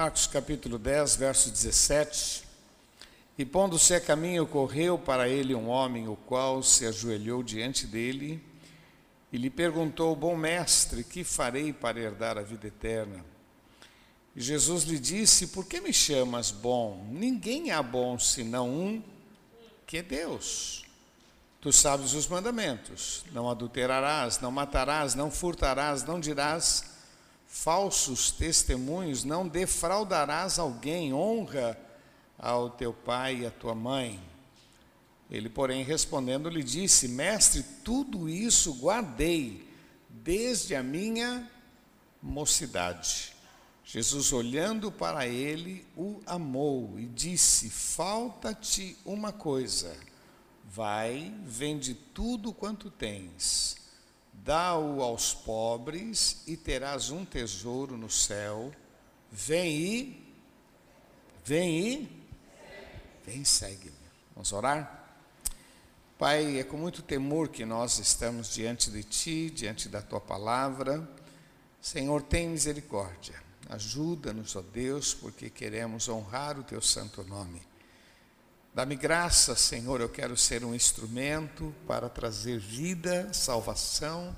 Marcos capítulo 10, verso 17. E pondo-se a caminho, correu para ele um homem, o qual se ajoelhou diante dele e lhe perguntou: Bom mestre, que farei para herdar a vida eterna? E Jesus lhe disse: Por que me chamas bom? Ninguém há bom senão um, que é Deus. Tu sabes os mandamentos: não adulterarás, não matarás, não furtarás, não dirás falsos testemunhos, não defraudarás alguém, honra ao teu pai e à tua mãe. Ele, porém, respondendo, lhe disse: Mestre, tudo isso guardei desde a minha mocidade. Jesus, olhando para ele, o amou e disse: Falta-te uma coisa. Vai, vende tudo quanto tens dá-o aos pobres e terás um tesouro no céu. Vem e, vem e, vem segue-me. Vamos orar? Pai, é com muito temor que nós estamos diante de Ti, diante da Tua palavra. Senhor, tem misericórdia. Ajuda-nos, ó Deus, porque queremos honrar o Teu santo nome. Dá-me graça, Senhor, eu quero ser um instrumento para trazer vida, salvação,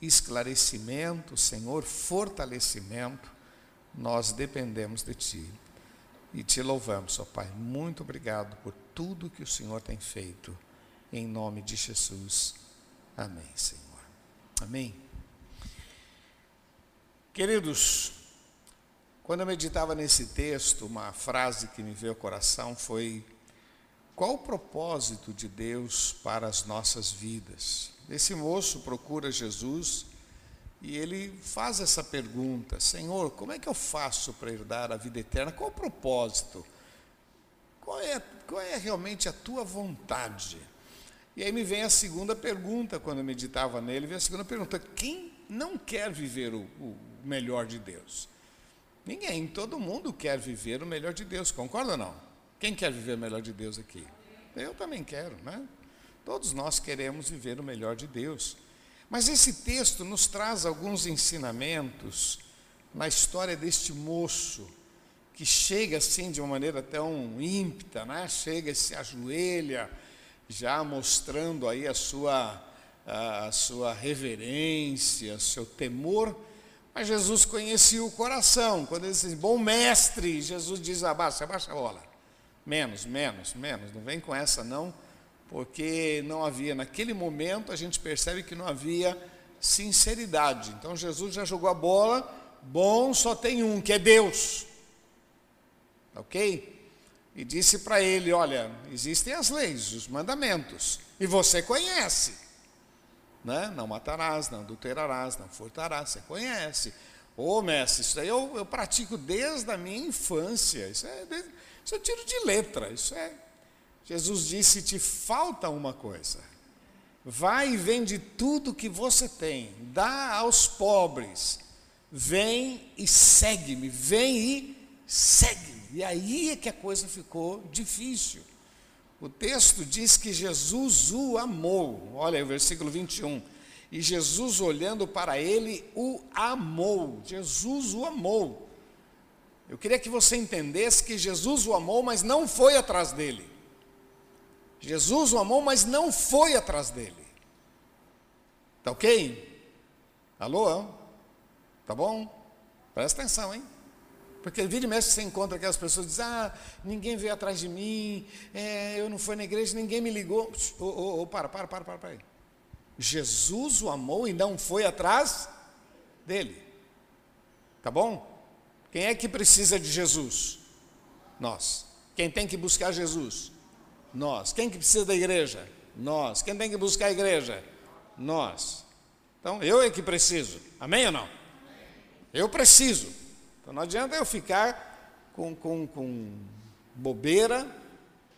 esclarecimento, Senhor, fortalecimento. Nós dependemos de Ti e te louvamos, ó Pai. Muito obrigado por tudo que o Senhor tem feito. Em nome de Jesus. Amém, Senhor. Amém. Queridos, quando eu meditava nesse texto, uma frase que me veio ao coração foi: Qual o propósito de Deus para as nossas vidas? Esse moço procura Jesus e ele faz essa pergunta: Senhor, como é que eu faço para herdar a vida eterna? Qual o propósito? Qual é, qual é realmente a tua vontade? E aí me vem a segunda pergunta, quando eu meditava nele, vem a segunda pergunta: quem não quer viver o, o melhor de Deus? Ninguém, todo mundo quer viver o melhor de Deus, concorda ou não? Quem quer viver o melhor de Deus aqui? Eu também quero, né? Todos nós queremos viver o melhor de Deus. Mas esse texto nos traz alguns ensinamentos na história deste moço que chega assim de uma maneira tão ímpita, né? Chega e se ajoelha, já mostrando aí a sua a sua reverência, seu temor mas Jesus conhecia o coração. Quando ele disse, bom mestre, Jesus diz, abaixa, abaixa a bola. Menos, menos, menos. Não vem com essa não, porque não havia, naquele momento, a gente percebe que não havia sinceridade. Então Jesus já jogou a bola, bom só tem um, que é Deus. Ok? E disse para ele: Olha, existem as leis, os mandamentos, e você conhece. Né? Não matarás, não adulterarás, não furtarás, você conhece. Ô oh, mestre, isso aí eu, eu pratico desde a minha infância, isso é, isso é tiro de letra, isso é. Jesus disse: te falta uma coisa. Vai e vende tudo que você tem, dá aos pobres, vem e segue-me, vem e segue-me. E aí é que a coisa ficou difícil. O texto diz que Jesus o amou. Olha aí o versículo 21. E Jesus, olhando para ele, o amou. Jesus o amou. Eu queria que você entendesse que Jesus o amou, mas não foi atrás dele. Jesus o amou, mas não foi atrás dele. Tá ok? Alô? Tá bom? Presta atenção, hein? Porque vira e mexe você encontra aquelas pessoas que dizem, ah, ninguém veio atrás de mim, é, eu não fui na igreja, ninguém me ligou. Ô, para, para, para, para, para aí. Jesus o amou e não foi atrás dele. Tá bom? Quem é que precisa de Jesus? Nós. Quem tem que buscar Jesus? Nós. Quem que precisa da igreja? Nós. Quem tem que buscar a igreja? Nós. Então, eu é que preciso. Amém ou não? Eu preciso. Então não adianta eu ficar com, com, com bobeira,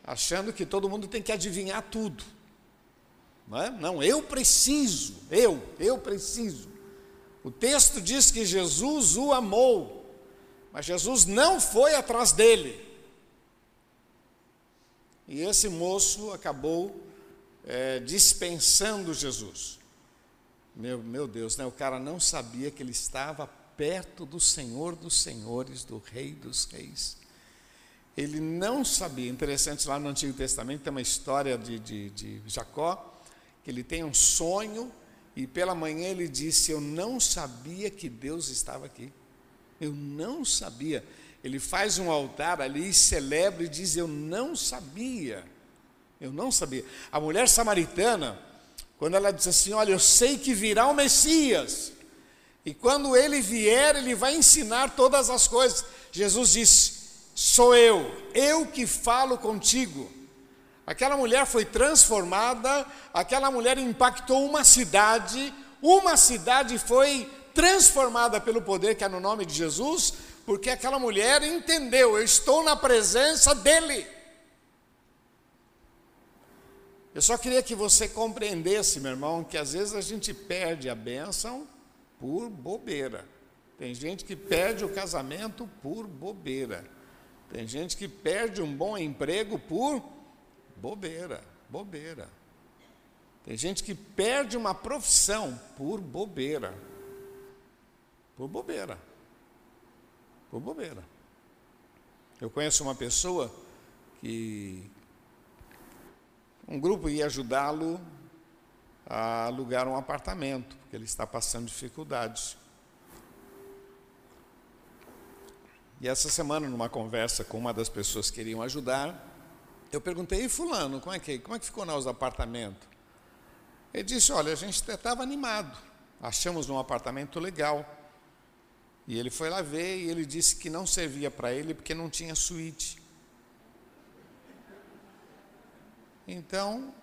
achando que todo mundo tem que adivinhar tudo. Não, é? não, eu preciso, eu, eu preciso. O texto diz que Jesus o amou, mas Jesus não foi atrás dele. E esse moço acabou é, dispensando Jesus. Meu, meu Deus, né? o cara não sabia que ele estava perto do Senhor dos Senhores, do Rei dos Reis. Ele não sabia, interessante, lá no Antigo Testamento tem uma história de, de, de Jacó, que ele tem um sonho e pela manhã ele disse: Eu não sabia que Deus estava aqui. Eu não sabia. Ele faz um altar ali, celebra e diz: Eu não sabia. Eu não sabia. A mulher samaritana, quando ela diz assim: Olha, eu sei que virá o Messias, e quando ele vier, ele vai ensinar todas as coisas. Jesus disse: Sou eu, eu que falo contigo. Aquela mulher foi transformada, aquela mulher impactou uma cidade, uma cidade foi transformada pelo poder que é no nome de Jesus, porque aquela mulher entendeu: eu estou na presença dEle. Eu só queria que você compreendesse, meu irmão, que às vezes a gente perde a bênção por bobeira. Tem gente que perde o casamento por bobeira. Tem gente que perde um bom emprego por bobeira, bobeira. Tem gente que perde uma profissão por bobeira. Por bobeira. Por bobeira. Eu conheço uma pessoa que um grupo ia ajudá-lo a alugar um apartamento, ele está passando dificuldades. E essa semana, numa conversa com uma das pessoas que queriam ajudar, eu perguntei, e fulano, como é que, como é que ficou nos apartamento? Ele disse, olha, a gente estava animado, achamos um apartamento legal. E ele foi lá ver e ele disse que não servia para ele porque não tinha suíte. Então,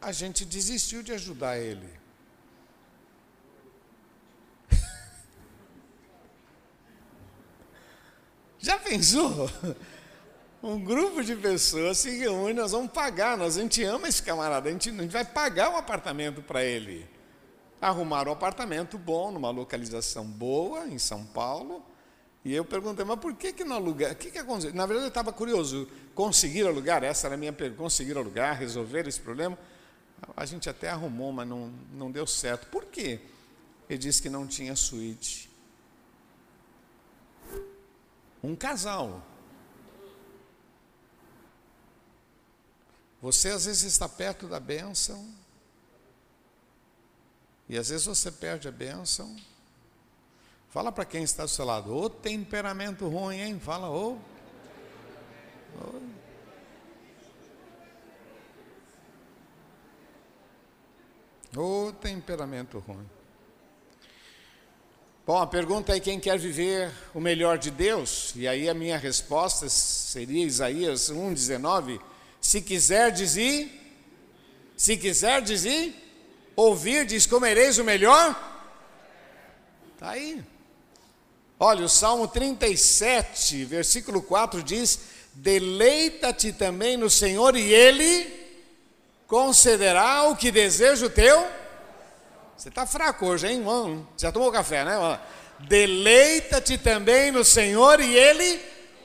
a gente desistiu de ajudar ele. Já pensou? Um grupo de pessoas se reúne, nós vamos pagar, nós, a gente ama esse camarada, a gente, a gente vai pagar um apartamento para ele. Arrumaram um apartamento bom, numa localização boa, em São Paulo. E eu perguntei, mas por que, que não alugar? O que, que aconteceu? Na verdade, eu estava curioso. Conseguir alugar? Essa era a minha pergunta. Conseguir alugar, resolver esse problema? A gente até arrumou, mas não, não deu certo. Por quê? Ele disse que não tinha suíte. Um casal. Você às vezes está perto da bênção, e às vezes você perde a bênção. Fala para quem está do seu lado, ô temperamento ruim, hein? Fala, ô. Ô temperamento ruim. Bom, a pergunta é quem quer viver o melhor de Deus? E aí a minha resposta seria Isaías 1,19. Se quiser dizer, se quiser dizer, ouvir, diz, comereis o melhor? Está aí. Olha, o Salmo 37, versículo 4 diz: Deleita-te também no Senhor, e Ele concederá o que deseja o teu você está fraco hoje, hein, irmão? Já tomou café, né? Deleita-te também no Senhor e Ele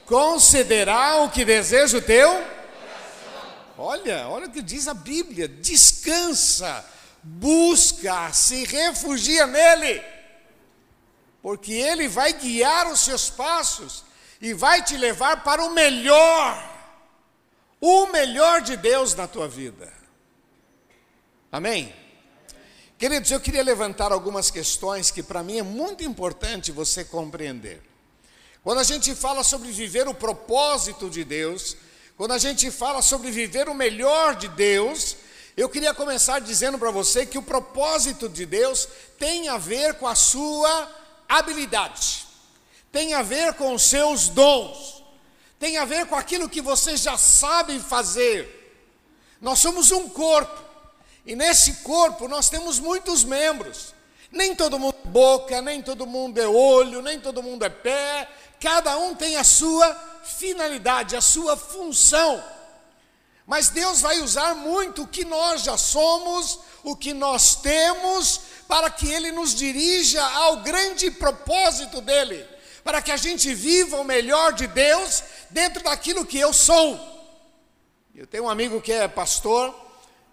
concederá o que deseja o teu. Olha, olha o que diz a Bíblia: descansa, busca, se refugia nele, porque Ele vai guiar os seus passos e vai te levar para o melhor, o melhor de Deus na tua vida. Amém? Queridos, eu queria levantar algumas questões que para mim é muito importante você compreender. Quando a gente fala sobre viver o propósito de Deus, quando a gente fala sobre viver o melhor de Deus, eu queria começar dizendo para você que o propósito de Deus tem a ver com a sua habilidade, tem a ver com os seus dons, tem a ver com aquilo que você já sabe fazer. Nós somos um corpo. E nesse corpo nós temos muitos membros. Nem todo mundo é boca, nem todo mundo é olho, nem todo mundo é pé. Cada um tem a sua finalidade, a sua função. Mas Deus vai usar muito o que nós já somos, o que nós temos, para que Ele nos dirija ao grande propósito dEle, para que a gente viva o melhor de Deus dentro daquilo que eu sou. Eu tenho um amigo que é pastor,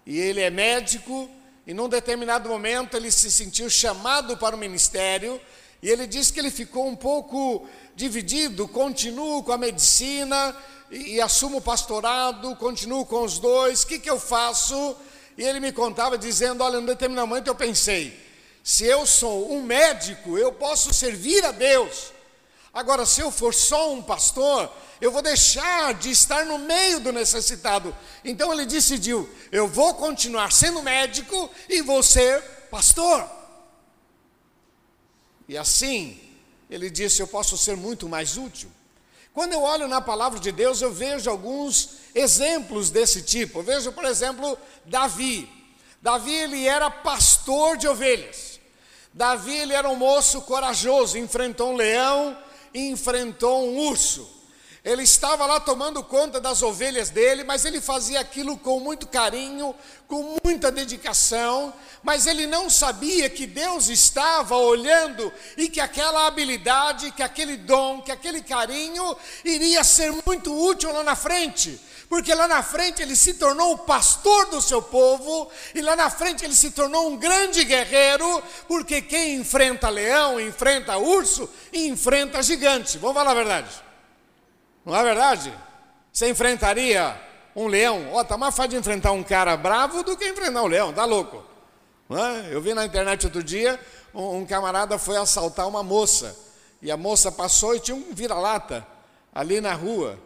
e ele é médico, e num determinado momento ele se sentiu chamado para o ministério, E ele disse que ele ficou um pouco dividido, continuo com a medicina e, e assumo o pastorado, continuo com os dois, o que, que eu faço? E ele me contava dizendo: Olha, no determinado momento eu pensei, se eu sou um médico, eu posso servir a Deus. Agora, se eu for só um pastor, eu vou deixar de estar no meio do necessitado. Então ele decidiu: eu vou continuar sendo médico e vou ser pastor. E assim, ele disse: eu posso ser muito mais útil. Quando eu olho na palavra de Deus, eu vejo alguns exemplos desse tipo. Eu vejo, por exemplo, Davi. Davi ele era pastor de ovelhas. Davi ele era um moço corajoso, enfrentou um leão, enfrentou um urso. Ele estava lá tomando conta das ovelhas dele, mas ele fazia aquilo com muito carinho, com muita dedicação, mas ele não sabia que Deus estava olhando e que aquela habilidade, que aquele dom, que aquele carinho iria ser muito útil lá na frente. Porque lá na frente ele se tornou o pastor do seu povo, e lá na frente ele se tornou um grande guerreiro, porque quem enfrenta leão, enfrenta urso, enfrenta gigante. Vamos falar a verdade. Não é verdade? Você enfrentaria um leão? Ó, oh, tá mais fácil de enfrentar um cara bravo do que enfrentar um leão, tá louco? É? Eu vi na internet outro dia, um, um camarada foi assaltar uma moça, e a moça passou e tinha um vira-lata ali na rua.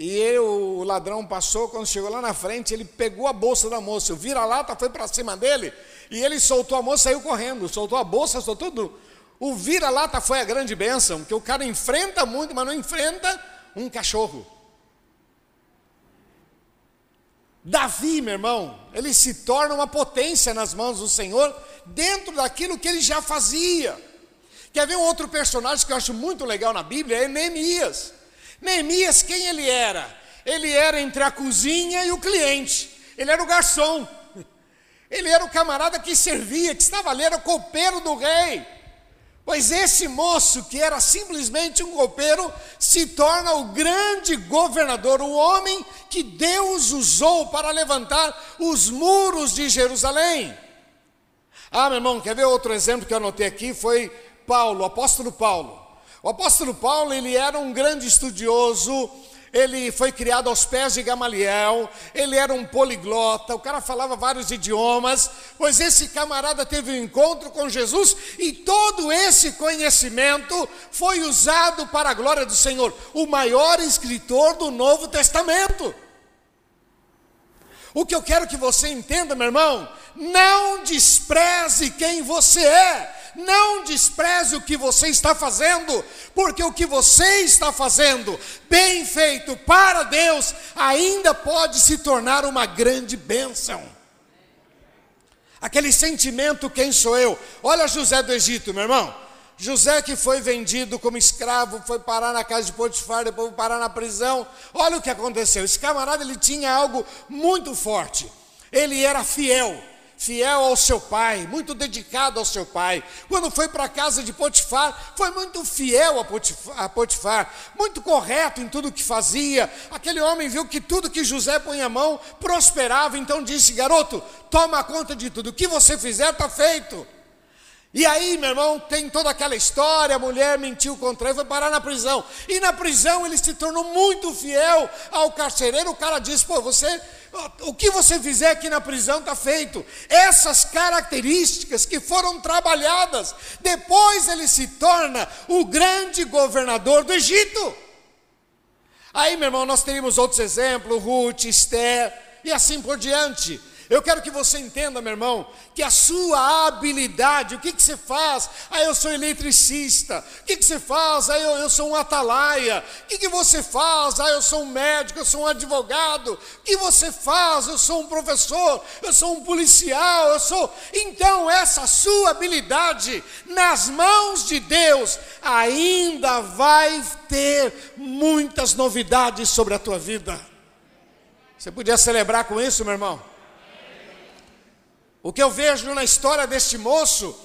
E o ladrão passou, quando chegou lá na frente, ele pegou a bolsa da moça, o vira-lata foi para cima dele, e ele soltou a moça e saiu correndo, soltou a bolsa, soltou tudo. O vira-lata foi a grande bênção, que o cara enfrenta muito, mas não enfrenta um cachorro. Davi, meu irmão, ele se torna uma potência nas mãos do Senhor, dentro daquilo que ele já fazia. Quer ver um outro personagem que eu acho muito legal na Bíblia? É Neemias. Neemias, quem ele era? Ele era entre a cozinha e o cliente, ele era o garçom, ele era o camarada que servia, que estava ali, era o copeiro do rei. Pois esse moço, que era simplesmente um copeiro, se torna o grande governador, o homem que Deus usou para levantar os muros de Jerusalém. Ah, meu irmão, quer ver outro exemplo que eu anotei aqui? Foi Paulo, apóstolo Paulo. O apóstolo Paulo, ele era um grande estudioso, ele foi criado aos pés de Gamaliel, ele era um poliglota, o cara falava vários idiomas, pois esse camarada teve um encontro com Jesus e todo esse conhecimento foi usado para a glória do Senhor, o maior escritor do Novo Testamento. O que eu quero que você entenda, meu irmão, não despreze quem você é não despreze o que você está fazendo, porque o que você está fazendo, bem feito para Deus, ainda pode se tornar uma grande bênção. Aquele sentimento, quem sou eu? Olha José do Egito, meu irmão. José que foi vendido como escravo, foi parar na casa de Potifar, depois foi parar na prisão. Olha o que aconteceu. Esse camarada ele tinha algo muito forte. Ele era fiel fiel ao seu pai, muito dedicado ao seu pai. Quando foi para a casa de Potifar, foi muito fiel a Potifar, a Potifar, muito correto em tudo que fazia. Aquele homem viu que tudo que José põe a mão prosperava, então disse: Garoto, toma conta de tudo, o que você fizer está feito. E aí, meu irmão, tem toda aquela história: a mulher mentiu contra ele, foi parar na prisão. E na prisão ele se tornou muito fiel ao carcereiro. O cara disse: pô, você o que você fizer aqui na prisão está feito. Essas características que foram trabalhadas, depois ele se torna o grande governador do Egito. Aí, meu irmão, nós teríamos outros exemplos, Ruth, Esther e assim por diante. Eu quero que você entenda, meu irmão, que a sua habilidade, o que, que você faz? Ah, eu sou eletricista. O que, que você faz? Ah, eu, eu sou um atalaia. O que, que você faz? Ah, eu sou um médico, eu sou um advogado. O que você faz? Eu sou um professor, eu sou um policial, eu sou. Então, essa sua habilidade nas mãos de Deus ainda vai ter muitas novidades sobre a tua vida. Você podia celebrar com isso, meu irmão? O que eu vejo na história deste moço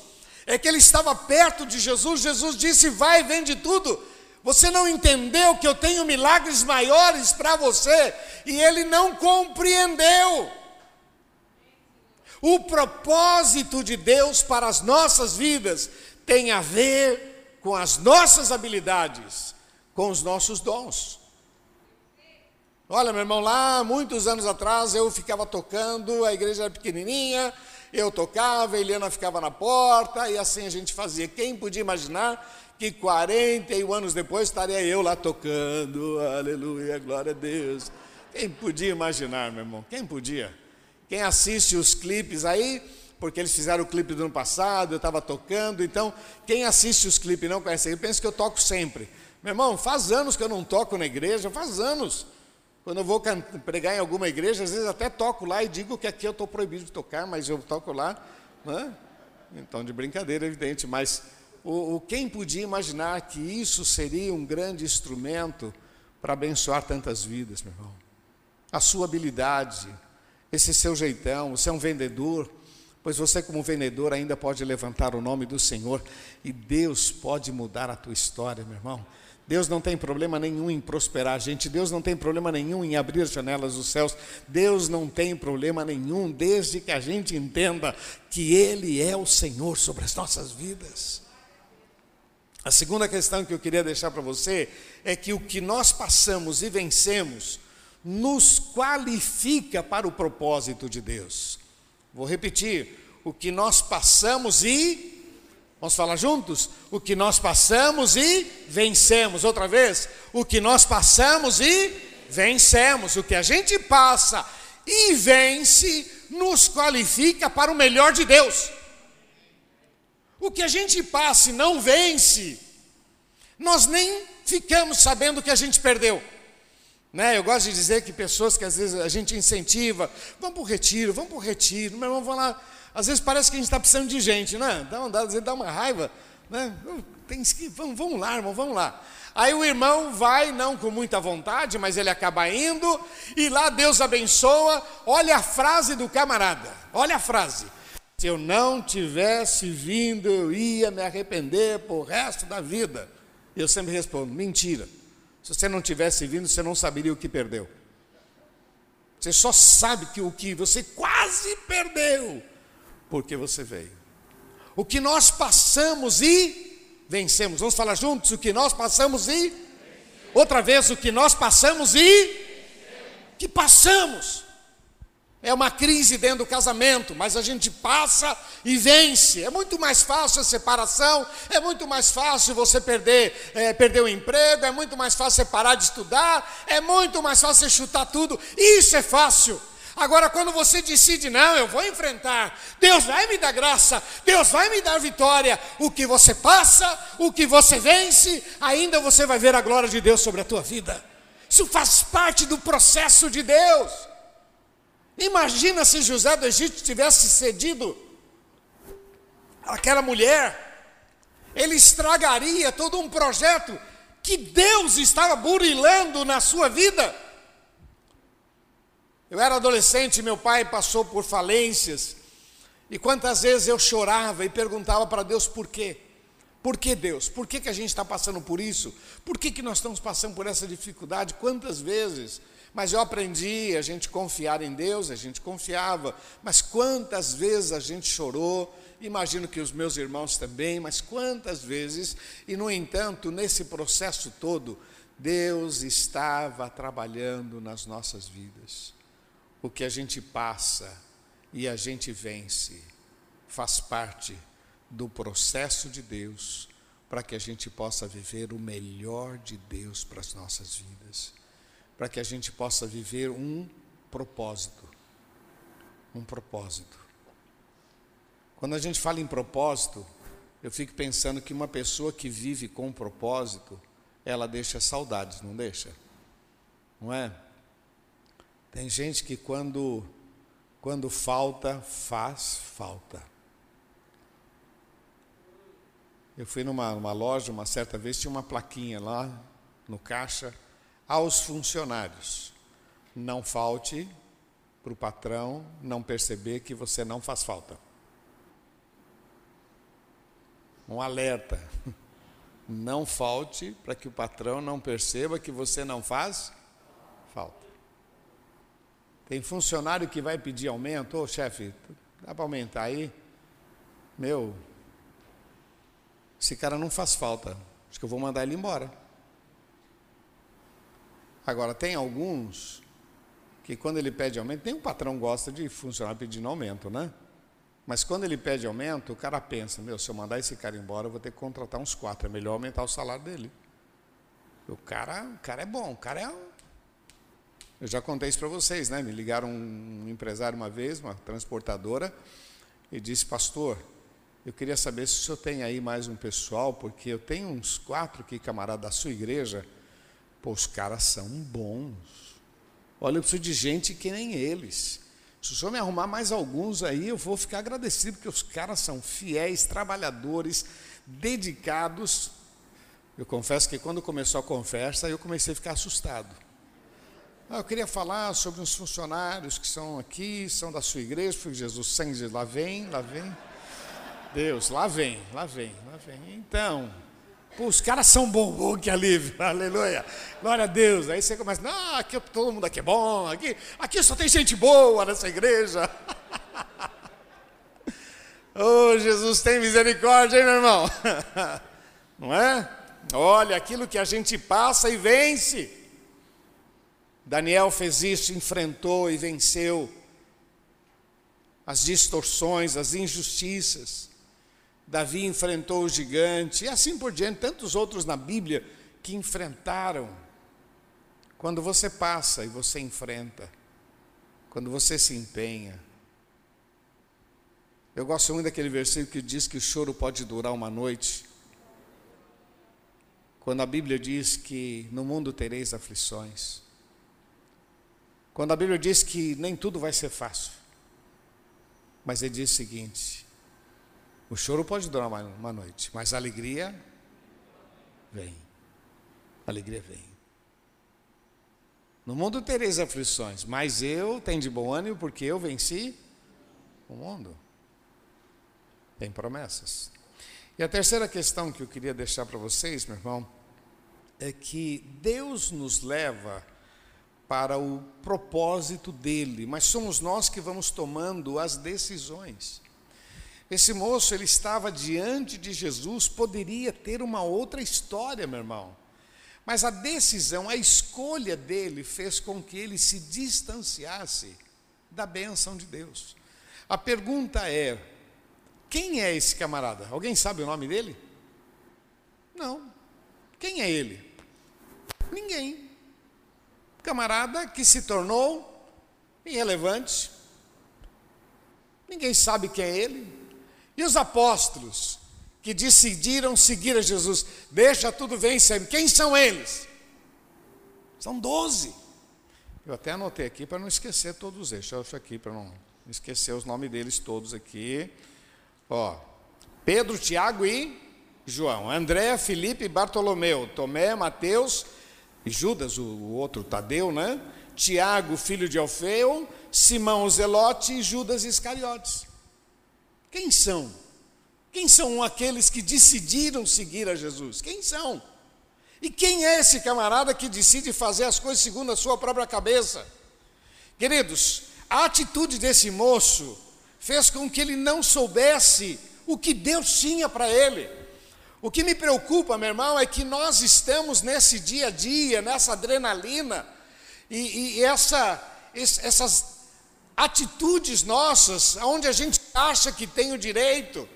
é que ele estava perto de Jesus. Jesus disse: Vai vende tudo. Você não entendeu que eu tenho milagres maiores para você, e ele não compreendeu. O propósito de Deus para as nossas vidas tem a ver com as nossas habilidades, com os nossos dons. Olha, meu irmão, lá muitos anos atrás eu ficava tocando, a igreja era pequenininha, eu tocava, a Eliana ficava na porta e assim a gente fazia. Quem podia imaginar que 41 anos depois estaria eu lá tocando, aleluia, glória a Deus. Quem podia imaginar, meu irmão? Quem podia? Quem assiste os clipes aí, porque eles fizeram o clipe do ano passado, eu estava tocando, então quem assiste os clipes não conhece, eu penso que eu toco sempre. Meu irmão, faz anos que eu não toco na igreja, faz anos. Quando eu vou pregar em alguma igreja, às vezes até toco lá e digo que aqui eu estou proibido de tocar, mas eu toco lá. Né? Então, de brincadeira, evidente, mas o, o, quem podia imaginar que isso seria um grande instrumento para abençoar tantas vidas, meu irmão? A sua habilidade, esse seu jeitão, você é um vendedor, pois você, como vendedor, ainda pode levantar o nome do Senhor e Deus pode mudar a tua história, meu irmão. Deus não tem problema nenhum em prosperar a gente, Deus não tem problema nenhum em abrir as janelas dos céus, Deus não tem problema nenhum, desde que a gente entenda que Ele é o Senhor sobre as nossas vidas. A segunda questão que eu queria deixar para você é que o que nós passamos e vencemos nos qualifica para o propósito de Deus. Vou repetir: o que nós passamos e Vamos falar juntos? O que nós passamos e vencemos. Outra vez, o que nós passamos e vencemos. O que a gente passa e vence nos qualifica para o melhor de Deus. O que a gente passa e não vence, nós nem ficamos sabendo que a gente perdeu. Né? Eu gosto de dizer que pessoas que às vezes a gente incentiva, vamos para o retiro, vamos para o retiro, meu irmão, vamos lá às vezes parece que a gente está precisando de gente, né? Dá, dá, dá uma raiva, né? Tem que, vamos, vamos lá, irmão, vamos lá. Aí o irmão vai, não com muita vontade, mas ele acaba indo, e lá Deus abençoa. Olha a frase do camarada, olha a frase. Se eu não tivesse vindo, eu ia me arrepender por resto da vida. E eu sempre respondo: mentira. Se você não tivesse vindo, você não saberia o que perdeu. Você só sabe que o que você quase perdeu porque você veio. O que nós passamos e vencemos. Vamos falar juntos? O que nós passamos e. Outra vez, o que nós passamos e. Que passamos. É uma crise dentro do casamento, mas a gente passa e vence. É muito mais fácil a separação, é muito mais fácil você perder, é, perder o emprego, é muito mais fácil você parar de estudar, é muito mais fácil você chutar tudo. Isso é fácil. Agora, quando você decide, não, eu vou enfrentar, Deus vai me dar graça, Deus vai me dar vitória, o que você passa, o que você vence, ainda você vai ver a glória de Deus sobre a tua vida. Isso faz parte do processo de Deus. Imagina se José do Egito tivesse cedido aquela mulher, ele estragaria todo um projeto que Deus estava burilando na sua vida. Eu era adolescente, meu pai passou por falências, e quantas vezes eu chorava e perguntava para Deus por quê? Por que Deus? Por que, que a gente está passando por isso? Por que, que nós estamos passando por essa dificuldade? Quantas vezes? Mas eu aprendi a gente confiar em Deus, a gente confiava, mas quantas vezes a gente chorou, imagino que os meus irmãos também, mas quantas vezes, e no entanto, nesse processo todo, Deus estava trabalhando nas nossas vidas o que a gente passa e a gente vence faz parte do processo de Deus para que a gente possa viver o melhor de Deus para as nossas vidas, para que a gente possa viver um propósito. Um propósito. Quando a gente fala em propósito, eu fico pensando que uma pessoa que vive com um propósito, ela deixa saudades, não deixa? Não é? Tem gente que quando, quando falta, faz falta. Eu fui numa, numa loja uma certa vez, tinha uma plaquinha lá no caixa, aos funcionários. Não falte para o patrão não perceber que você não faz falta. Um alerta. Não falte para que o patrão não perceba que você não faz falta. Tem funcionário que vai pedir aumento, ô chefe, dá para aumentar aí? Meu, esse cara não faz falta, acho que eu vou mandar ele embora. Agora, tem alguns que quando ele pede aumento, nem o patrão gosta de funcionar pedindo aumento, né? Mas quando ele pede aumento, o cara pensa, meu, se eu mandar esse cara embora, eu vou ter que contratar uns quatro, é melhor aumentar o salário dele. O cara, o cara é bom, o cara é um... Eu já contei isso para vocês, né? Me ligaram um empresário uma vez, uma transportadora, e disse, pastor, eu queria saber se o senhor tem aí mais um pessoal, porque eu tenho uns quatro aqui, camarada da sua igreja, pô, os caras são bons. Olha, eu preciso de gente que nem eles. Se o senhor me arrumar mais alguns aí, eu vou ficar agradecido, porque os caras são fiéis, trabalhadores, dedicados. Eu confesso que quando começou a conversa, eu comecei a ficar assustado. Ah, eu queria falar sobre uns funcionários que são aqui, são da sua igreja, porque Jesus sangue, lá vem, lá vem. Deus, lá vem, lá vem, lá vem. Então, Pô, os caras são bom, que alívio, aleluia, glória a Deus. Aí você começa, não, aqui todo mundo aqui é bom, aqui, aqui só tem gente boa nessa igreja. oh, Jesus tem misericórdia, hein, meu irmão? Não é? Olha, aquilo que a gente passa e vence. Daniel fez isso, enfrentou e venceu as distorções, as injustiças. Davi enfrentou o gigante, e assim por diante, tantos outros na Bíblia que enfrentaram. Quando você passa e você enfrenta, quando você se empenha. Eu gosto muito daquele versículo que diz que o choro pode durar uma noite. Quando a Bíblia diz que no mundo tereis aflições. Quando a Bíblia diz que nem tudo vai ser fácil. Mas ele diz o seguinte: o choro pode durar uma, uma noite, mas a alegria vem. A alegria vem. No mundo tereis aflições, mas eu tenho de bom ânimo porque eu venci o mundo. Tem promessas. E a terceira questão que eu queria deixar para vocês, meu irmão, é que Deus nos leva para o propósito dele, mas somos nós que vamos tomando as decisões. Esse moço, ele estava diante de Jesus, poderia ter uma outra história, meu irmão. Mas a decisão, a escolha dele fez com que ele se distanciasse da bênção de Deus. A pergunta é: quem é esse camarada? Alguém sabe o nome dele? Não. Quem é ele? Ninguém. Camarada que se tornou irrelevante. Ninguém sabe quem é ele. E os apóstolos que decidiram seguir a Jesus, deixa tudo, vem, segue. Quem são eles? São doze. Eu até anotei aqui para não esquecer todos eles. Deixa eu aqui para não esquecer os nomes deles todos aqui. Ó, Pedro, Tiago e João. André, Felipe, Bartolomeu, Tomé, Mateus Judas, o, o outro Tadeu, né? Tiago, filho de Alfeu, Simão, Zelote e Judas Iscariotes. Quem são? Quem são aqueles que decidiram seguir a Jesus? Quem são? E quem é esse camarada que decide fazer as coisas segundo a sua própria cabeça? Queridos, a atitude desse moço fez com que ele não soubesse o que Deus tinha para ele. O que me preocupa, meu irmão, é que nós estamos nesse dia a dia, nessa adrenalina, e, e essa, essas atitudes nossas, onde a gente acha que tem o direito.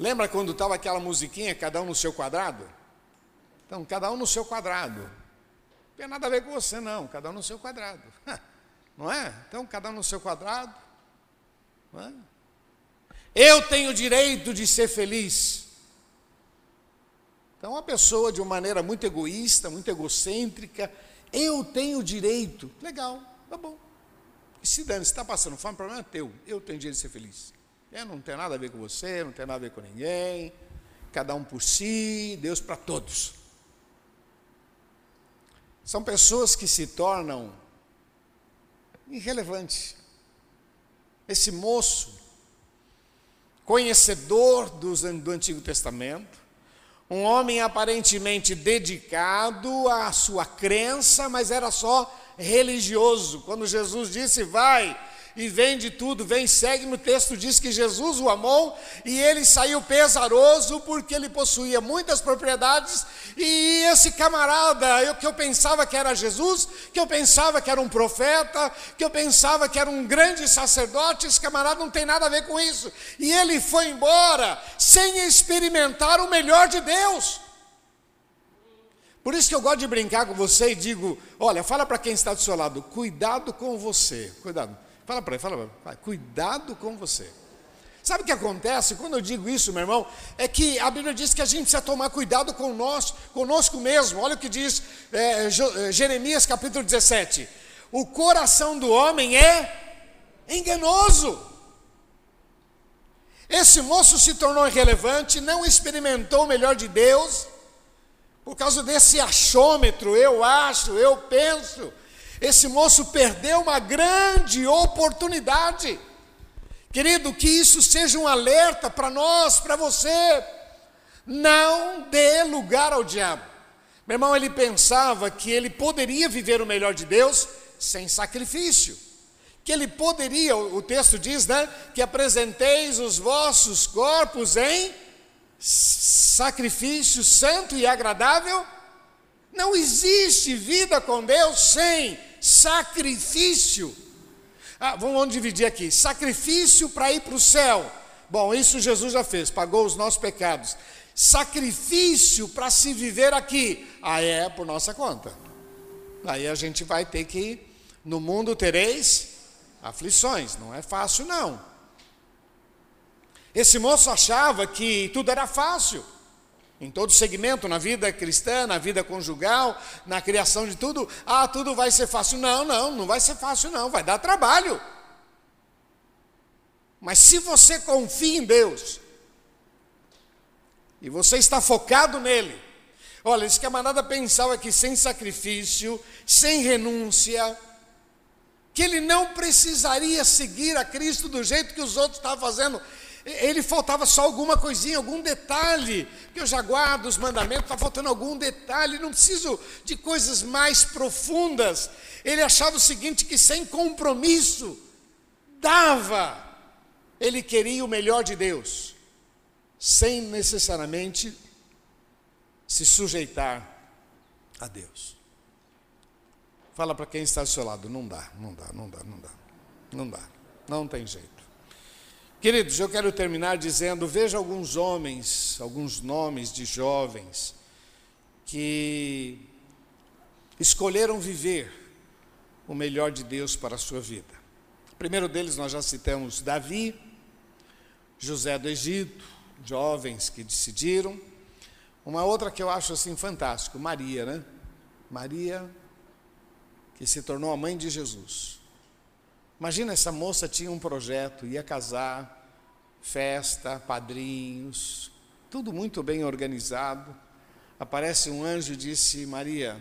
Lembra quando estava aquela musiquinha, cada um no seu quadrado? Então, cada um no seu quadrado. Não tem nada a ver com você, não, cada um no seu quadrado. Não é? Então, cada um no seu quadrado. Não é? Eu tenho o direito de ser feliz. Então, uma pessoa de uma maneira muito egoísta, muito egocêntrica, eu tenho direito. Legal, tá bom. E se dane, se está passando fome, o problema é teu. Eu tenho direito de ser feliz. É, não tem nada a ver com você, não tem nada a ver com ninguém. Cada um por si, Deus para todos. São pessoas que se tornam irrelevantes. Esse moço, conhecedor do Antigo Testamento, um homem aparentemente dedicado à sua crença, mas era só religioso. Quando Jesus disse, vai, e vende tudo, vem, segue. No texto diz que Jesus o amou e ele saiu pesaroso porque ele possuía muitas propriedades. E esse camarada, eu que eu pensava que era Jesus, que eu pensava que era um profeta, que eu pensava que era um grande sacerdote, esse camarada não tem nada a ver com isso. E ele foi embora sem experimentar o melhor de Deus. Por isso que eu gosto de brincar com você e digo: olha, fala para quem está do seu lado, cuidado com você. Cuidado. Fala para ele, fala para ele, cuidado com você. Sabe o que acontece quando eu digo isso, meu irmão? É que a Bíblia diz que a gente precisa tomar cuidado com nós, conosco mesmo. Olha o que diz é, Jeremias capítulo 17: o coração do homem é enganoso. Esse moço se tornou irrelevante, não experimentou o melhor de Deus por causa desse achômetro, eu acho, eu penso, esse moço perdeu uma grande oportunidade. Querido, que isso seja um alerta para nós, para você. Não dê lugar ao diabo. Meu irmão, ele pensava que ele poderia viver o melhor de Deus sem sacrifício. Que ele poderia, o texto diz, né? Que apresenteis os vossos corpos em sacrifício santo e agradável? Não existe vida com Deus sem sacrifício. Ah, vamos dividir aqui: sacrifício para ir para o céu. Bom, isso Jesus já fez, pagou os nossos pecados. Sacrifício para se viver aqui. Aí é por nossa conta. Aí a gente vai ter que, no mundo tereis aflições. Não é fácil, não. Esse moço achava que tudo era fácil. Em todo segmento, na vida cristã, na vida conjugal, na criação de tudo, ah, tudo vai ser fácil. Não, não, não vai ser fácil, não, vai dar trabalho. Mas se você confia em Deus, e você está focado nele, olha, esse camarada pensava que sem sacrifício, sem renúncia, que ele não precisaria seguir a Cristo do jeito que os outros estavam fazendo, ele faltava só alguma coisinha, algum detalhe, que eu já guardo os mandamentos, está faltando algum detalhe, não preciso de coisas mais profundas. Ele achava o seguinte: que sem compromisso, dava, ele queria o melhor de Deus, sem necessariamente se sujeitar a Deus. Fala para quem está ao seu lado, não dá, não dá, não dá, não dá, não dá, não tem jeito. Queridos, eu quero terminar dizendo: veja alguns homens, alguns nomes de jovens que escolheram viver o melhor de Deus para a sua vida. O primeiro deles nós já citamos Davi, José do Egito, jovens que decidiram. Uma outra que eu acho assim fantástico, Maria, né? Maria que se tornou a mãe de Jesus. Imagina essa moça tinha um projeto, ia casar, festa, padrinhos, tudo muito bem organizado. Aparece um anjo e disse: Maria,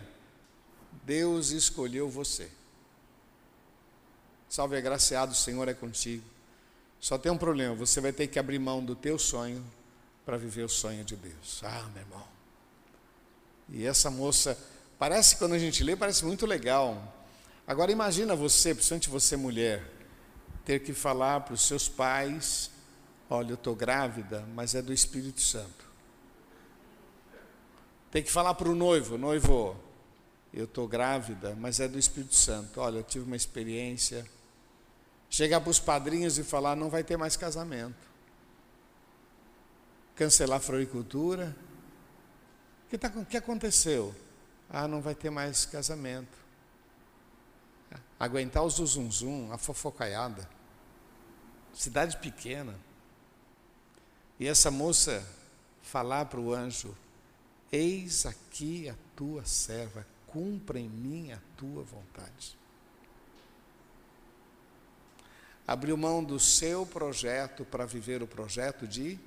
Deus escolheu você. Salve agraciado, o Senhor é contigo. Só tem um problema, você vai ter que abrir mão do teu sonho para viver o sonho de Deus. Ah, meu irmão. E essa moça, parece quando a gente lê, parece muito legal. Agora imagina você, principalmente você mulher, ter que falar para os seus pais, olha, eu estou grávida, mas é do Espírito Santo. Tem que falar para o noivo, noivo, eu estou grávida, mas é do Espírito Santo. Olha, eu tive uma experiência. Chegar para os padrinhos e falar, não vai ter mais casamento. Cancelar a floricultura. O que, tá, que aconteceu? Ah, não vai ter mais casamento aguentar o zum, a fofocaiada. Cidade pequena. E essa moça falar para o anjo: Eis aqui a tua serva, cumpra em mim a tua vontade. Abriu mão do seu projeto para viver o projeto de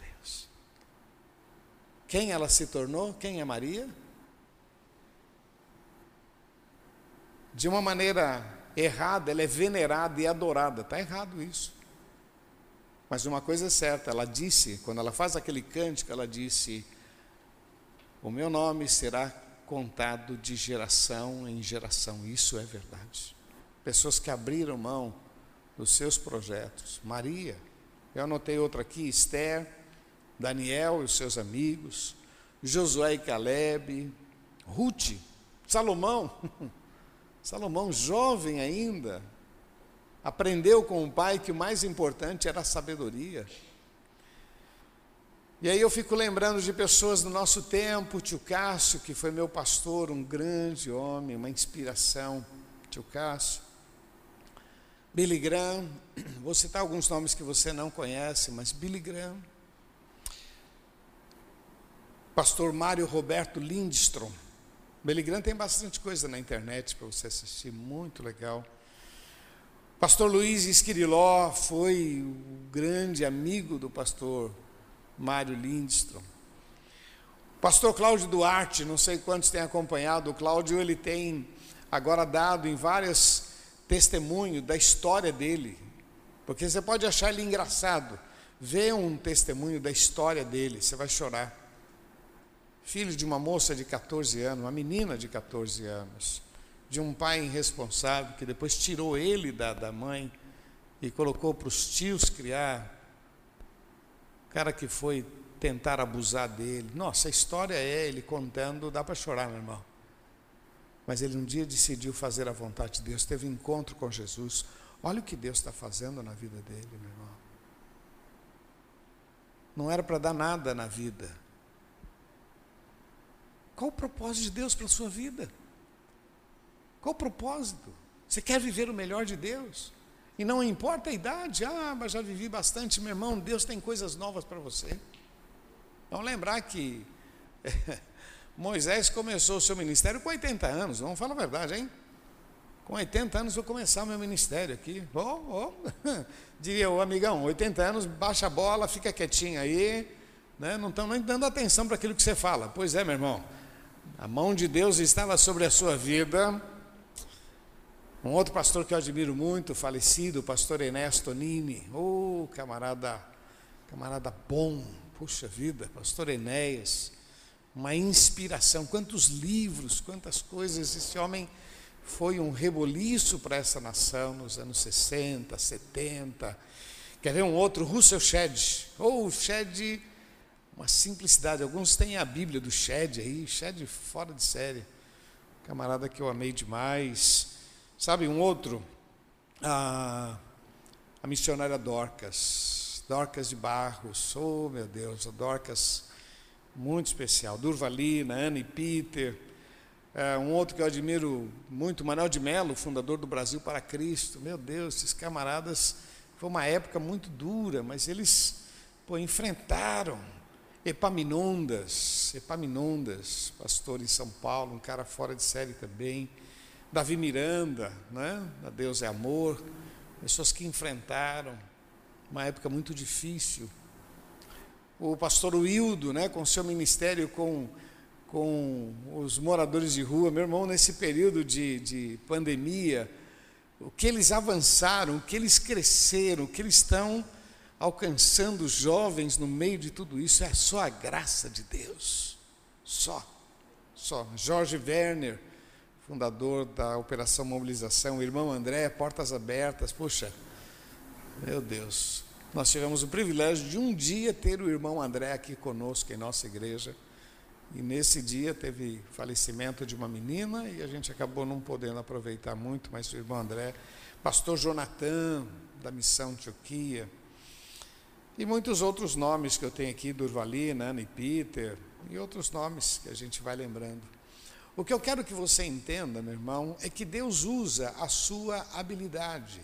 Deus. Quem ela se tornou? Quem é Maria? De uma maneira errada, ela é venerada e adorada. Está errado isso. Mas uma coisa é certa, ela disse, quando ela faz aquele cântico, ela disse: O meu nome será contado de geração em geração. Isso é verdade. Pessoas que abriram mão dos seus projetos. Maria, eu anotei outra aqui, Esther, Daniel e os seus amigos, Josué e Caleb, Ruth, Salomão, Salomão jovem ainda, aprendeu com o pai que o mais importante era a sabedoria. E aí eu fico lembrando de pessoas do nosso tempo, tio Cássio, que foi meu pastor, um grande homem, uma inspiração, tio Cássio. Billy Graham, vou citar alguns nomes que você não conhece, mas Billy Graham. Pastor Mário Roberto Lindstrom. Graham tem bastante coisa na internet para você assistir, muito legal. Pastor Luiz Esquiriló foi o grande amigo do pastor Mário Lindstrom. Pastor Cláudio Duarte, não sei quantos têm acompanhado, o Cláudio ele tem agora dado em vários testemunhos da história dele, porque você pode achar ele engraçado, vê um testemunho da história dele, você vai chorar. Filho de uma moça de 14 anos, uma menina de 14 anos, de um pai irresponsável que depois tirou ele da, da mãe e colocou para os tios criar cara que foi tentar abusar dele. Nossa, a história é ele contando, dá para chorar, meu irmão. Mas ele um dia decidiu fazer a vontade de Deus, teve um encontro com Jesus. Olha o que Deus está fazendo na vida dele, meu irmão. Não era para dar nada na vida. Qual o propósito de Deus para a sua vida? Qual o propósito? Você quer viver o melhor de Deus? E não importa a idade, ah, mas já vivi bastante, meu irmão, Deus tem coisas novas para você. Vamos lembrar que Moisés começou o seu ministério com 80 anos, vamos falar a verdade, hein? Com 80 anos vou começar o meu ministério aqui. Oh, oh. Diria o amigão, 80 anos, baixa a bola, fica quietinho aí, né? não estão nem dando atenção para aquilo que você fala. Pois é, meu irmão, a mão de Deus estava sobre a sua vida um outro pastor que eu admiro muito, falecido, o pastor Ernesto Nini. Oh, camarada, camarada bom, puxa vida, pastor Enéas. Uma inspiração, quantos livros, quantas coisas. Esse homem foi um reboliço para essa nação nos anos 60, 70. Quer ver um outro, Russell Shedd. Oh, Shedd, uma simplicidade. Alguns têm a Bíblia do Shedd aí, Shedd fora de série. Camarada que eu amei demais. Sabe, um outro, a, a missionária Dorcas, Dorcas de Barros, oh meu Deus, a Dorcas, muito especial, Durvalina, Anne Peter, é, um outro que eu admiro muito, Manuel de Mello, fundador do Brasil para Cristo, meu Deus, esses camaradas, foi uma época muito dura, mas eles pô, enfrentaram Epaminondas, Epaminondas, pastor em São Paulo, um cara fora de série também, Davi Miranda, né? A Deus é amor, pessoas que enfrentaram uma época muito difícil. O pastor Wildo, né, com seu ministério com, com os moradores de rua, meu irmão, nesse período de, de pandemia, o que eles avançaram, o que eles cresceram, o que eles estão alcançando os jovens no meio de tudo isso, é só a graça de Deus. Só. Só. Jorge Werner, fundador da Operação Mobilização, o irmão André, Portas Abertas. Puxa, meu Deus, nós tivemos o privilégio de um dia ter o irmão André aqui conosco em nossa igreja. E nesse dia teve falecimento de uma menina e a gente acabou não podendo aproveitar muito, mas o irmão André, pastor Jonathan, da missão Antioquia, e muitos outros nomes que eu tenho aqui, Durvalina, Ana e Peter, e outros nomes que a gente vai lembrando. O que eu quero que você entenda, meu irmão, é que Deus usa a sua habilidade.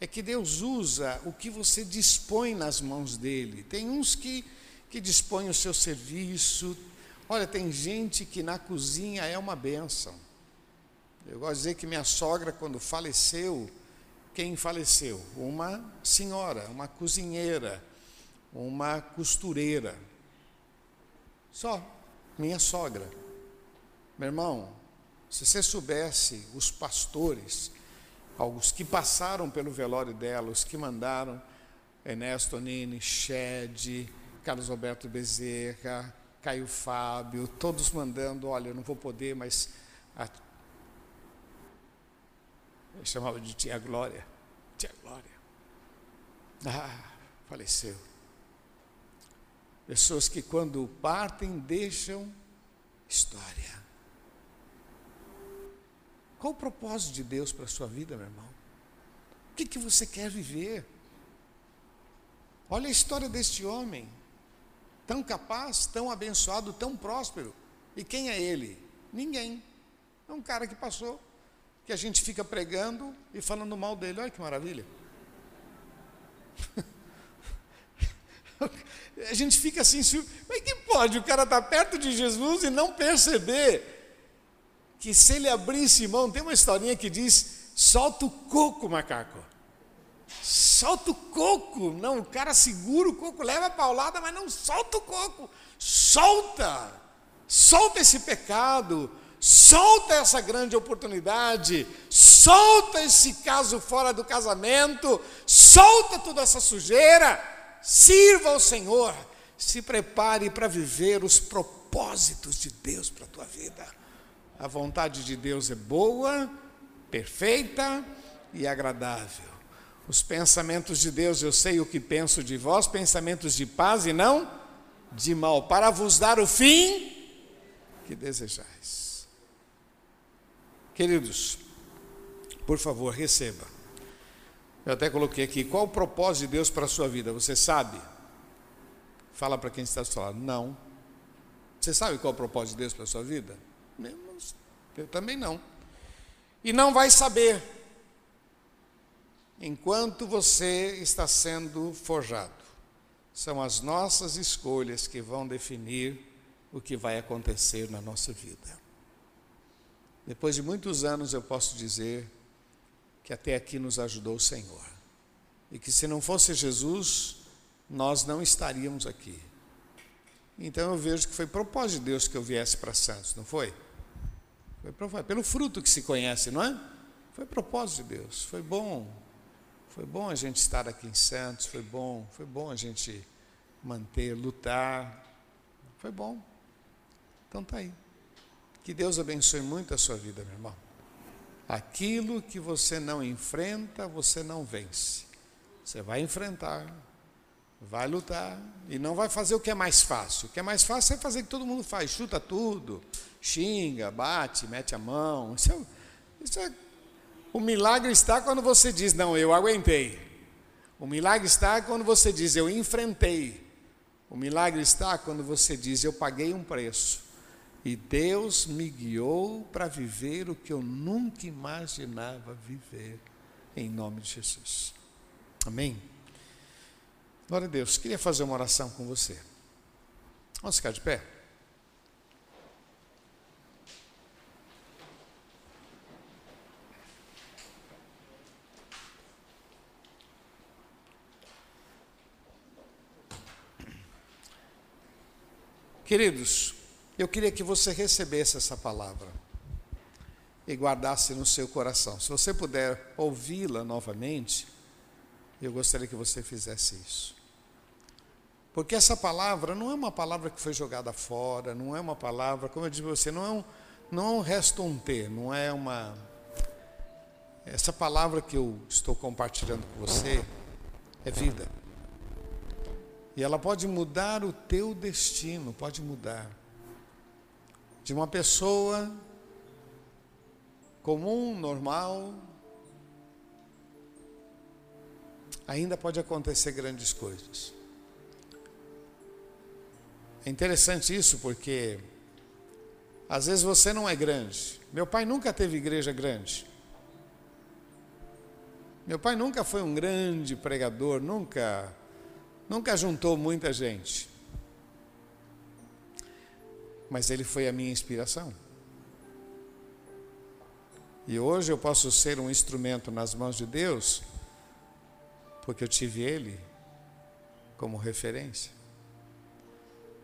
É que Deus usa o que você dispõe nas mãos dele. Tem uns que, que dispõem o seu serviço. Olha, tem gente que na cozinha é uma benção. Eu gosto de dizer que minha sogra, quando faleceu, quem faleceu? Uma senhora, uma cozinheira, uma costureira. Só, minha sogra. Meu irmão, se você soubesse os pastores, os que passaram pelo velório dela, os que mandaram Ernesto Nini, Shed, Carlos Roberto Bezerra, Caio Fábio, todos mandando, olha, eu não vou poder, mas a... chamava de tia Glória, Tia Glória. Ah, faleceu. Pessoas que quando partem deixam história. Qual o propósito de Deus para a sua vida, meu irmão? O que, que você quer viver? Olha a história deste homem, tão capaz, tão abençoado, tão próspero. E quem é ele? Ninguém. É um cara que passou, que a gente fica pregando e falando mal dele. Olha que maravilha. a gente fica assim, mas que pode? O cara está perto de Jesus e não perceber que se ele abrisse mão, tem uma historinha que diz: solta o coco, macaco. Solta o coco. Não, o cara segura o coco, leva a paulada, mas não solta o coco. Solta. Solta esse pecado. Solta essa grande oportunidade. Solta esse caso fora do casamento. Solta toda essa sujeira. Sirva ao Senhor. Se prepare para viver os propósitos de Deus para a tua vida. A vontade de Deus é boa, perfeita e agradável. Os pensamentos de Deus, eu sei o que penso de vós, pensamentos de paz e não de mal, para vos dar o fim que desejais. Queridos, por favor, receba. Eu até coloquei aqui, qual o propósito de Deus para a sua vida? Você sabe? Fala para quem está do seu lado, não. Você sabe qual o propósito de Deus para a sua vida? Eu também não. E não vai saber enquanto você está sendo forjado. São as nossas escolhas que vão definir o que vai acontecer na nossa vida. Depois de muitos anos, eu posso dizer que até aqui nos ajudou o Senhor. E que se não fosse Jesus, nós não estaríamos aqui. Então eu vejo que foi propósito de Deus que eu viesse para Santos, não foi? Foi pelo fruto que se conhece, não é? Foi propósito de Deus. Foi bom foi bom a gente estar aqui em Santos, foi bom, foi bom a gente manter, lutar. Foi bom. Então tá aí. Que Deus abençoe muito a sua vida, meu irmão. Aquilo que você não enfrenta, você não vence. Você vai enfrentar, vai lutar e não vai fazer o que é mais fácil. O que é mais fácil é fazer o que todo mundo faz, chuta tudo, xinga, bate, mete a mão. Isso é, isso é o milagre está quando você diz, não, eu aguentei. O milagre está quando você diz, eu enfrentei. O milagre está quando você diz, eu paguei um preço. E Deus me guiou para viver o que eu nunca imaginava viver. Em nome de Jesus. Amém? Glória a Deus. Queria fazer uma oração com você. Vamos ficar de pé? Queridos, eu queria que você recebesse essa palavra e guardasse no seu coração. Se você puder ouvi-la novamente, eu gostaria que você fizesse isso. Porque essa palavra não é uma palavra que foi jogada fora, não é uma palavra, como eu disse você, não é um, não é um restonter, não é uma. Essa palavra que eu estou compartilhando com você é vida. E ela pode mudar o teu destino, pode mudar. De uma pessoa comum, normal, ainda pode acontecer grandes coisas. É interessante isso porque às vezes você não é grande. Meu pai nunca teve igreja grande. Meu pai nunca foi um grande pregador, nunca Nunca juntou muita gente. Mas ele foi a minha inspiração. E hoje eu posso ser um instrumento nas mãos de Deus, porque eu tive ele como referência.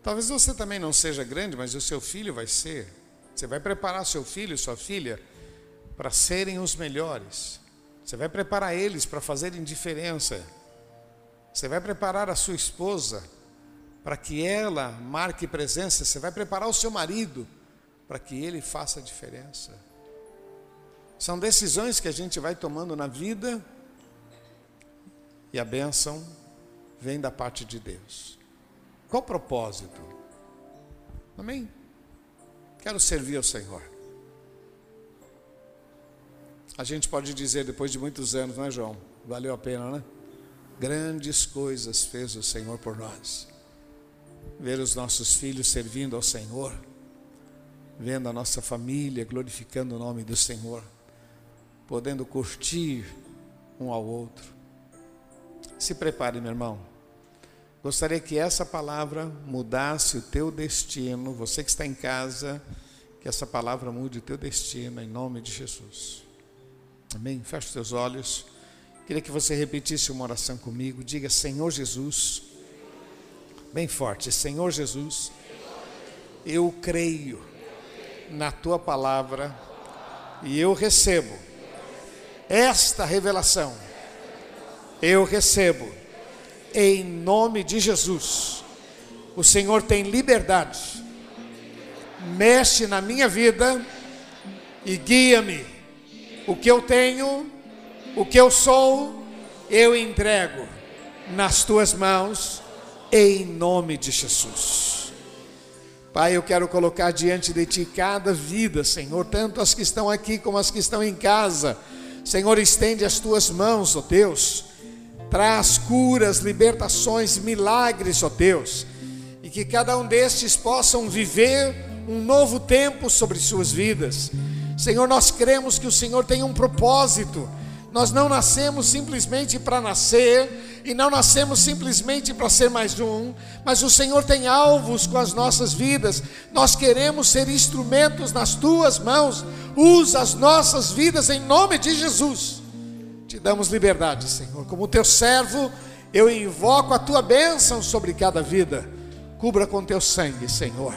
Talvez você também não seja grande, mas o seu filho vai ser. Você vai preparar seu filho sua filha para serem os melhores. Você vai preparar eles para fazerem diferença você vai preparar a sua esposa para que ela marque presença. Você vai preparar o seu marido para que ele faça a diferença. São decisões que a gente vai tomando na vida e a bênção vem da parte de Deus. Qual o propósito? Amém? Quero servir ao Senhor. A gente pode dizer depois de muitos anos, não é, João? Valeu a pena, né? Grandes coisas fez o Senhor por nós. Ver os nossos filhos servindo ao Senhor, vendo a nossa família glorificando o nome do Senhor, podendo curtir um ao outro. Se prepare, meu irmão. Gostaria que essa palavra mudasse o teu destino. Você que está em casa, que essa palavra mude o teu destino em nome de Jesus. Amém? Feche os teus olhos. Queria que você repetisse uma oração comigo. Diga: Senhor Jesus, bem forte, Senhor Jesus, eu creio na tua palavra e eu recebo esta revelação. Eu recebo em nome de Jesus. O Senhor tem liberdade. Mexe na minha vida e guia-me o que eu tenho, o que eu sou, eu entrego nas tuas mãos, em nome de Jesus. Pai, eu quero colocar diante de ti cada vida, Senhor, tanto as que estão aqui como as que estão em casa. Senhor, estende as tuas mãos, ó Deus. Traz curas, libertações, milagres, ó Deus. E que cada um destes possam viver um novo tempo sobre suas vidas Senhor, nós cremos que o Senhor tem um propósito. Nós não nascemos simplesmente para nascer e não nascemos simplesmente para ser mais um, mas o Senhor tem alvos com as nossas vidas. Nós queremos ser instrumentos nas tuas mãos. Usa as nossas vidas em nome de Jesus. Te damos liberdade, Senhor. Como teu servo, eu invoco a tua bênção sobre cada vida. Cubra com teu sangue, Senhor.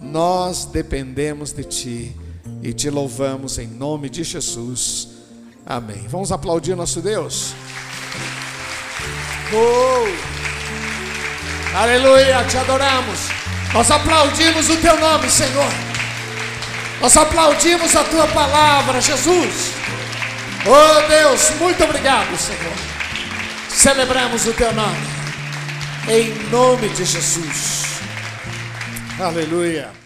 Nós dependemos de ti e te louvamos em nome de Jesus. Amém. Vamos aplaudir nosso Deus. Oh! Aleluia, te adoramos. Nós aplaudimos o teu nome, Senhor. Nós aplaudimos a tua palavra, Jesus. Oh Deus, muito obrigado, Senhor. Celebramos o teu nome. Em nome de Jesus. Aleluia.